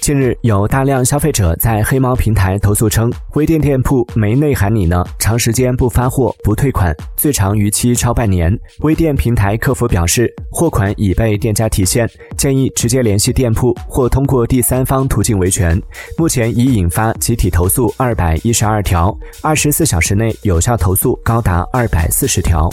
近日有大量消费者在黑猫平台投诉称微店店铺没内涵你呢长时间不发货不退款最长逾期超半年。微店平台客服表示货款已被店家提现建议直接联系店铺或通过第三方途径维权。目前已引发集体投诉二百一十二条二十四小时内有效投诉高达二百四十条。